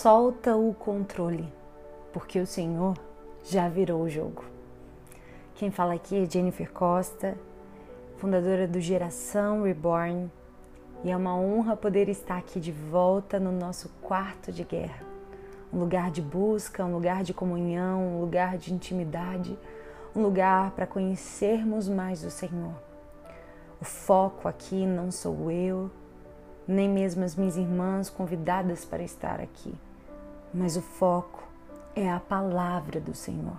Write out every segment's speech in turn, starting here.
Solta o controle, porque o Senhor já virou o jogo. Quem fala aqui é Jennifer Costa, fundadora do Geração Reborn, e é uma honra poder estar aqui de volta no nosso quarto de guerra. Um lugar de busca, um lugar de comunhão, um lugar de intimidade, um lugar para conhecermos mais o Senhor. O foco aqui não sou eu, nem mesmo as minhas irmãs convidadas para estar aqui, mas o foco é a palavra do Senhor.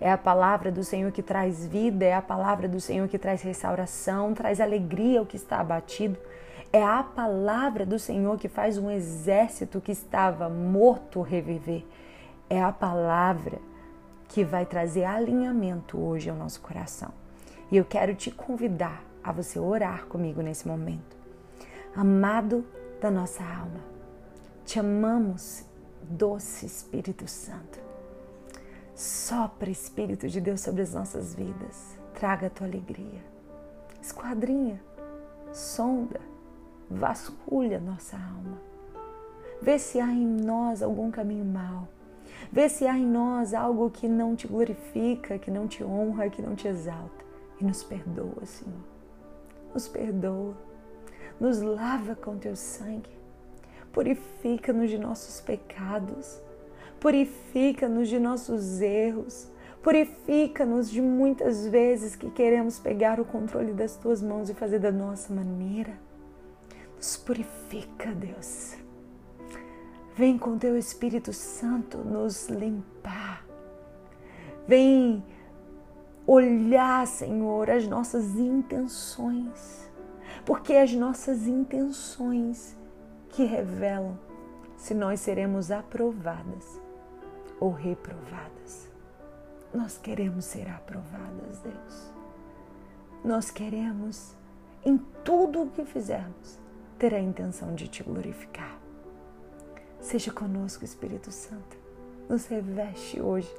É a palavra do Senhor que traz vida, é a palavra do Senhor que traz restauração, traz alegria ao que está abatido. É a palavra do Senhor que faz um exército que estava morto reviver. É a palavra que vai trazer alinhamento hoje ao nosso coração. E eu quero te convidar a você orar comigo nesse momento. Amado da nossa alma, te amamos, doce Espírito Santo. Sopra, Espírito de Deus, sobre as nossas vidas. Traga a tua alegria. Esquadrinha, sonda, vasculha nossa alma. Vê se há em nós algum caminho mau. Vê se há em nós algo que não te glorifica, que não te honra, que não te exalta. E nos perdoa, Senhor. Nos perdoa. Nos lava com teu sangue. Purifica-nos de nossos pecados Purifica-nos de nossos erros. Purifica-nos de muitas vezes que queremos pegar o controle das tuas mãos e fazer da nossa maneira. Nos purifica, Deus. Vem com teu Espírito Santo nos limpar. Vem olhar, Senhor, as nossas intenções. Porque as nossas intenções que revelam se nós seremos aprovadas ou reprovadas. Nós queremos ser aprovadas, Deus. Nós queremos, em tudo o que fizermos, ter a intenção de te glorificar. Seja conosco, Espírito Santo. Nos reveste hoje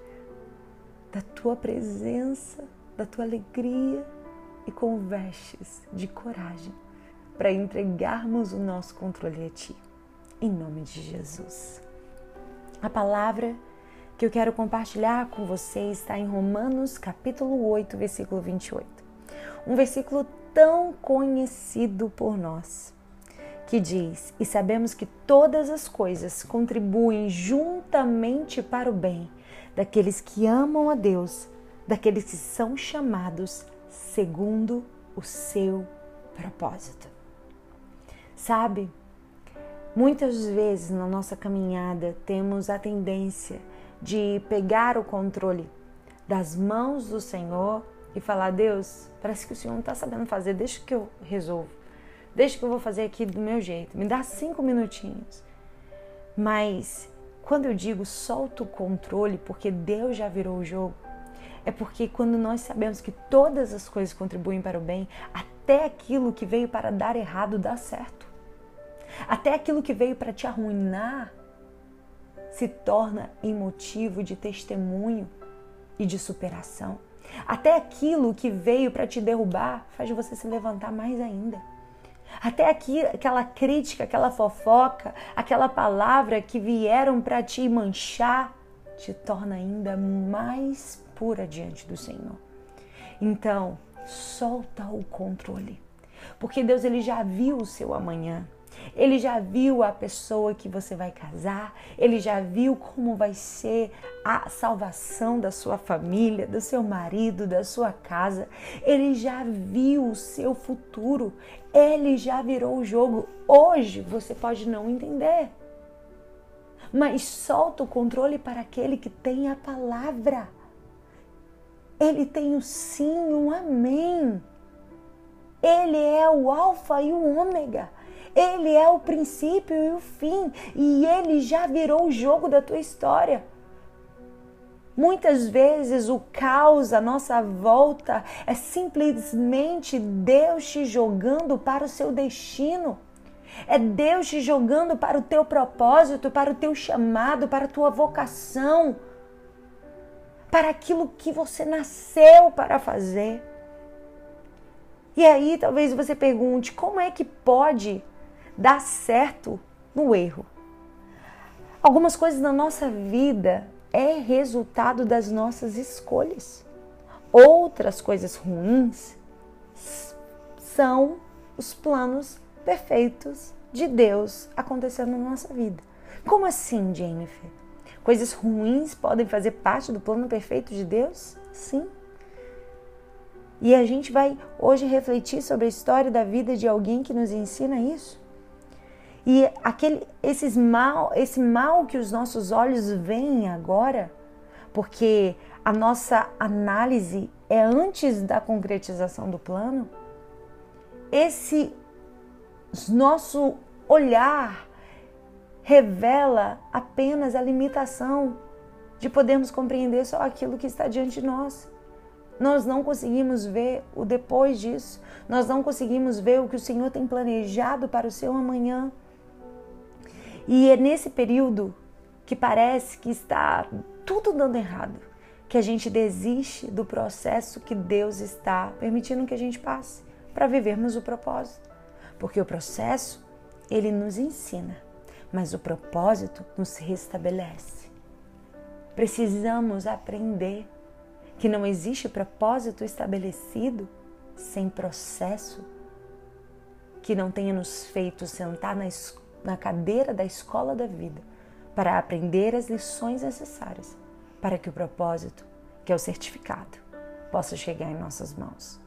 da tua presença, da tua alegria e com vestes de coragem para entregarmos o nosso controle a ti. Em nome de Jesus. A palavra que eu quero compartilhar com você está em Romanos capítulo 8, versículo 28. Um versículo tão conhecido por nós, que diz: "E sabemos que todas as coisas contribuem juntamente para o bem daqueles que amam a Deus, daqueles que são chamados segundo o seu propósito." Sabe? Muitas vezes na nossa caminhada temos a tendência de pegar o controle das mãos do Senhor e falar: Deus, parece que o Senhor não está sabendo fazer, deixa que eu resolvo, deixa que eu vou fazer aqui do meu jeito, me dá cinco minutinhos. Mas quando eu digo solta o controle, porque Deus já virou o jogo, é porque quando nós sabemos que todas as coisas contribuem para o bem, até aquilo que veio para dar errado dá certo. Até aquilo que veio para te arruinar se torna em motivo de testemunho e de superação. Até aquilo que veio para te derrubar faz você se levantar mais ainda. Até aqui, aquela crítica, aquela fofoca, aquela palavra que vieram para te manchar, te torna ainda mais pura diante do Senhor. Então, solta o controle. Porque Deus ele já viu o seu amanhã. Ele já viu a pessoa que você vai casar, ele já viu como vai ser a salvação da sua família, do seu marido, da sua casa. Ele já viu o seu futuro, ele já virou o jogo. Hoje você pode não entender, mas solta o controle para aquele que tem a palavra. Ele tem o sim, o amém. Ele é o Alfa e o Ômega. Ele é o princípio e o fim, e ele já virou o jogo da tua história. Muitas vezes o caos à nossa volta é simplesmente Deus te jogando para o seu destino. É Deus te jogando para o teu propósito, para o teu chamado, para a tua vocação, para aquilo que você nasceu para fazer. E aí talvez você pergunte: como é que pode dar certo no erro. Algumas coisas na nossa vida é resultado das nossas escolhas. Outras coisas ruins são os planos perfeitos de Deus acontecendo na nossa vida. Como assim, Jennifer? Coisas ruins podem fazer parte do plano perfeito de Deus? Sim. E a gente vai hoje refletir sobre a história da vida de alguém que nos ensina isso. E aquele, esses mal, esse mal que os nossos olhos veem agora, porque a nossa análise é antes da concretização do plano, esse nosso olhar revela apenas a limitação de podermos compreender só aquilo que está diante de nós. Nós não conseguimos ver o depois disso, nós não conseguimos ver o que o Senhor tem planejado para o seu amanhã. E é nesse período que parece que está tudo dando errado, que a gente desiste do processo que Deus está permitindo que a gente passe para vivermos o propósito. Porque o processo, ele nos ensina, mas o propósito nos restabelece. Precisamos aprender que não existe propósito estabelecido sem processo que não tenha nos feito sentar na, na cadeira da escola da vida para aprender as lições necessárias para que o propósito, que é o certificado, possa chegar em nossas mãos.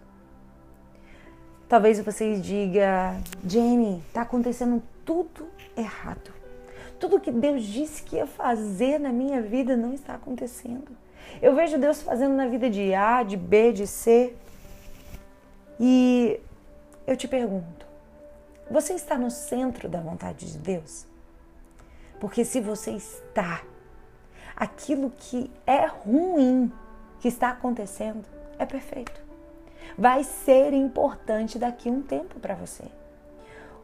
Talvez você diga, Jenny, está acontecendo tudo errado. Tudo que Deus disse que ia fazer na minha vida não está acontecendo. Eu vejo Deus fazendo na vida de A, de B, de C. E eu te pergunto: você está no centro da vontade de Deus? Porque se você está, aquilo que é ruim que está acontecendo é perfeito vai ser importante daqui um tempo para você.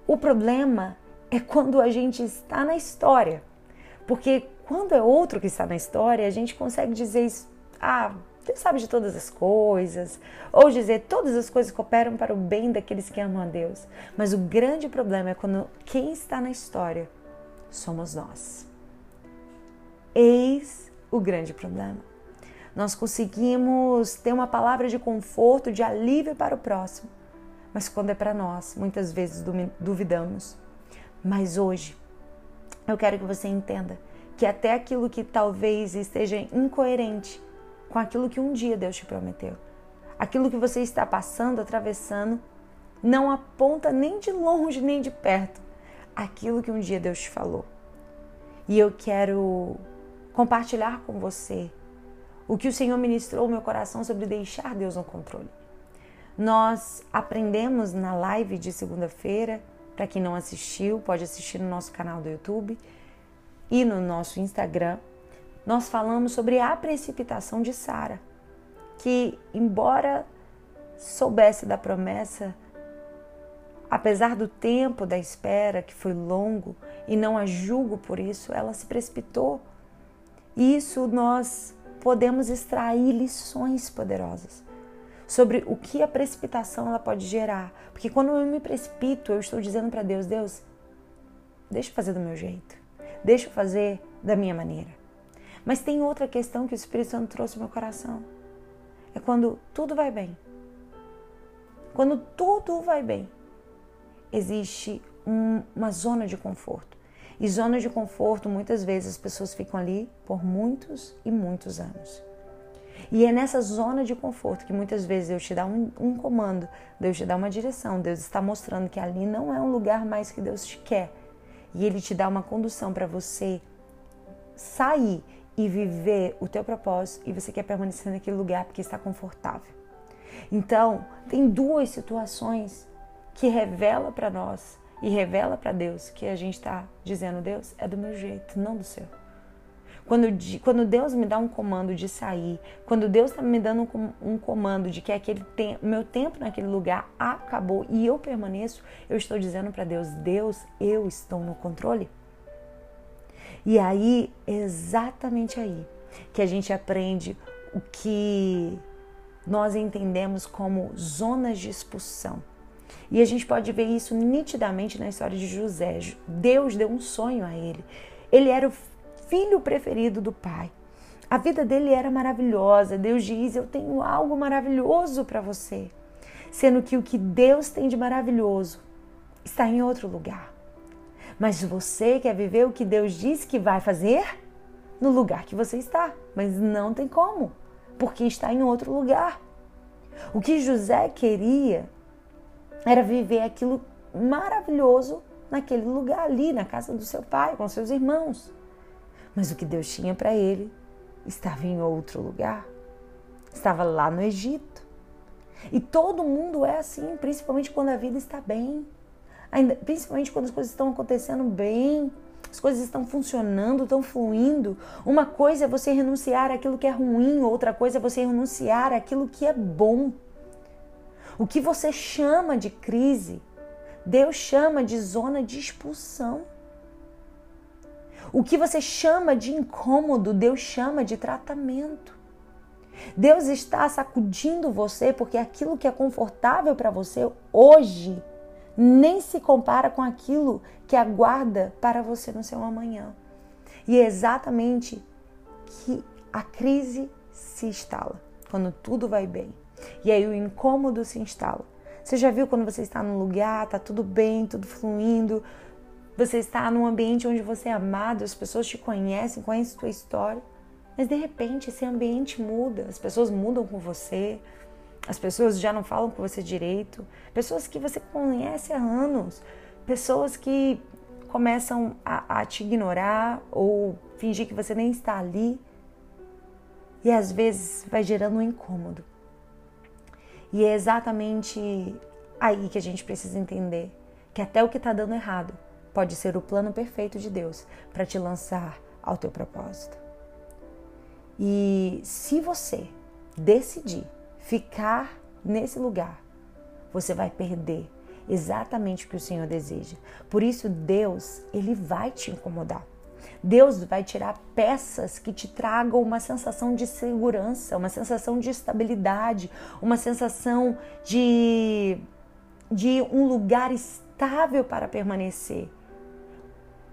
O problema é quando a gente está na história, porque quando é outro que está na história, a gente consegue dizer isso, ah, Deus sabe de todas as coisas, ou dizer todas as coisas cooperam para o bem daqueles que amam a Deus. Mas o grande problema é quando quem está na história somos nós. Eis o grande problema nós conseguimos ter uma palavra de conforto, de alívio para o próximo. Mas quando é para nós, muitas vezes duvidamos. Mas hoje, eu quero que você entenda que até aquilo que talvez esteja incoerente com aquilo que um dia Deus te prometeu, aquilo que você está passando, atravessando, não aponta nem de longe nem de perto aquilo que um dia Deus te falou. E eu quero compartilhar com você o que o Senhor ministrou no meu coração sobre deixar Deus no controle. Nós aprendemos na live de segunda-feira, para quem não assistiu, pode assistir no nosso canal do YouTube e no nosso Instagram. Nós falamos sobre a precipitação de Sara, que embora soubesse da promessa, apesar do tempo da espera que foi longo e não a julgo por isso, ela se precipitou. Isso nós podemos extrair lições poderosas sobre o que a precipitação ela pode gerar. Porque quando eu me precipito, eu estou dizendo para Deus, Deus, deixa eu fazer do meu jeito. Deixa eu fazer da minha maneira. Mas tem outra questão que o Espírito Santo trouxe ao meu coração. É quando tudo vai bem. Quando tudo vai bem, existe um, uma zona de conforto. E zona de conforto, muitas vezes as pessoas ficam ali por muitos e muitos anos. E é nessa zona de conforto que muitas vezes Deus te dá um, um, comando, Deus te dá uma direção, Deus está mostrando que ali não é um lugar mais que Deus te quer. E Ele te dá uma condução para você sair e viver o teu propósito e você quer permanecer naquele lugar porque está confortável. Então, tem duas situações que revela para nós e revela para Deus que a gente está dizendo, Deus, é do meu jeito, não do seu. Quando, quando Deus me dá um comando de sair, quando Deus está me dando um, comando de que aquele tem, meu tempo naquele lugar acabou e eu permaneço, eu estou dizendo para Deus, Deus, eu estou no controle. E aí, exatamente aí, que a gente aprende o que nós entendemos como zonas de expulsão. E a gente pode ver isso nitidamente na história de José. Deus deu um sonho a ele. Ele era o filho preferido do Pai. A vida dele era maravilhosa. Deus diz: Eu tenho algo maravilhoso para você. Sendo que o que Deus tem de maravilhoso está em outro lugar. Mas você quer viver o que Deus disse que vai fazer no lugar que você está. Mas não tem como, porque está em outro lugar. O que José queria era viver aquilo maravilhoso naquele lugar ali, na casa do seu pai, com seus irmãos. Mas o que Deus tinha para ele estava em outro lugar. Estava lá no Egito. E todo mundo é assim, principalmente quando a vida está bem. Ainda, principalmente quando as coisas estão acontecendo bem, as coisas estão funcionando, estão fluindo. Uma coisa é você renunciar àquilo que é ruim, outra coisa é você renunciar àquilo que é bom. O que você chama de crise, Deus chama de zona de expulsão. O que você chama de incômodo, Deus chama de tratamento. Deus está sacudindo você porque aquilo que é confortável para você hoje nem se compara com aquilo que aguarda para você no seu amanhã. E é exatamente que a crise se instala quando tudo vai bem. E aí o incômodo se instala. Você já viu quando você está num lugar, tá tudo bem, tudo fluindo, você está num ambiente onde você é amado, as pessoas te conhecem, conhecem sua história, mas de repente esse ambiente muda, as pessoas mudam com você, as pessoas já não falam com você direito, pessoas que você conhece há anos, pessoas que começam a, a te ignorar ou fingir que você nem está ali. E às vezes vai gerando um incômodo. E é exatamente aí que a gente precisa entender que até o que está dando errado pode ser o plano perfeito de Deus para te lançar ao teu propósito. E se você decidir ficar nesse lugar, você vai perder exatamente o que o Senhor deseja. Por isso Deus, ele vai te incomodar. Deus vai tirar peças que te tragam uma sensação de segurança, uma sensação de estabilidade, uma sensação de, de um lugar estável para permanecer.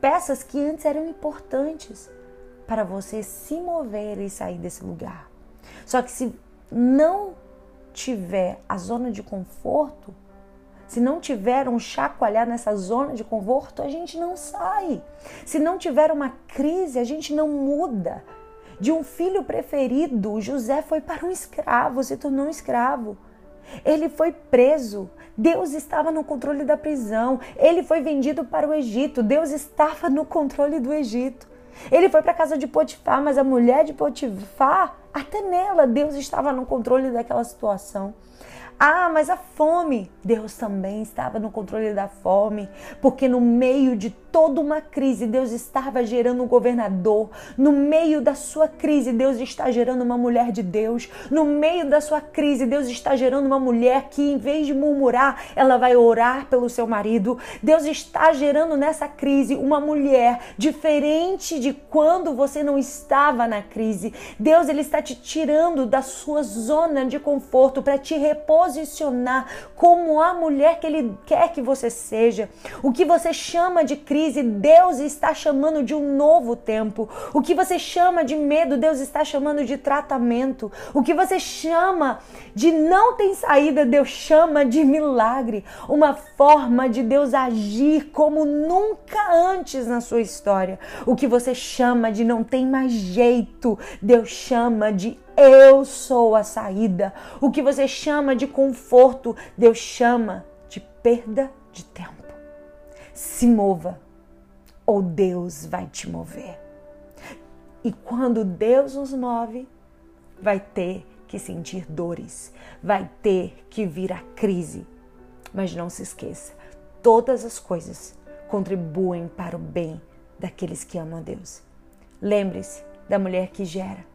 Peças que antes eram importantes para você se mover e sair desse lugar. Só que se não tiver a zona de conforto, se não tiver um chacoalhar nessa zona de conforto, a gente não sai. Se não tiver uma crise, a gente não muda. De um filho preferido, José foi para um escravo, se tornou um escravo. Ele foi preso. Deus estava no controle da prisão. Ele foi vendido para o Egito. Deus estava no controle do Egito. Ele foi para a casa de Potifar, mas a mulher de Potifar, até nela, Deus estava no controle daquela situação. Ah, mas a fome, Deus também estava no controle da fome, porque no meio de toda uma crise, Deus estava gerando um governador. No meio da sua crise, Deus está gerando uma mulher de Deus. No meio da sua crise, Deus está gerando uma mulher que, em vez de murmurar, ela vai orar pelo seu marido. Deus está gerando nessa crise uma mulher diferente de quando você não estava na crise. Deus ele está te tirando da sua zona de conforto para te reposicionar como a mulher que ele quer que você seja. O que você chama de crise crise, Deus está chamando de um novo tempo. O que você chama de medo, Deus está chamando de tratamento. O que você chama de não tem saída, Deus chama de milagre. Uma forma de Deus agir como nunca antes na sua história. O que você chama de não tem mais jeito, Deus chama de eu sou a saída. O que você chama de conforto, Deus chama de perda de tempo. Se mova ou Deus vai te mover. E quando Deus nos move, vai ter que sentir dores, vai ter que vir a crise. Mas não se esqueça, todas as coisas contribuem para o bem daqueles que amam a Deus. Lembre-se da mulher que gera.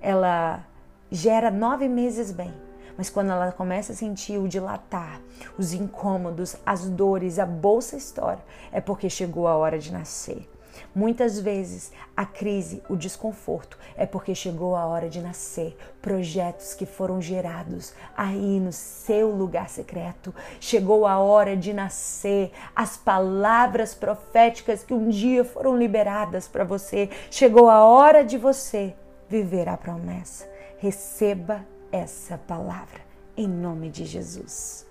Ela gera nove meses bem, mas quando ela começa a sentir o dilatar, os incômodos, as dores, a bolsa história, é porque chegou a hora de nascer. Muitas vezes a crise, o desconforto é porque chegou a hora de nascer projetos que foram gerados aí no seu lugar secreto. Chegou a hora de nascer as palavras proféticas que um dia foram liberadas para você. Chegou a hora de você viver a promessa. Receba essa palavra em nome de Jesus.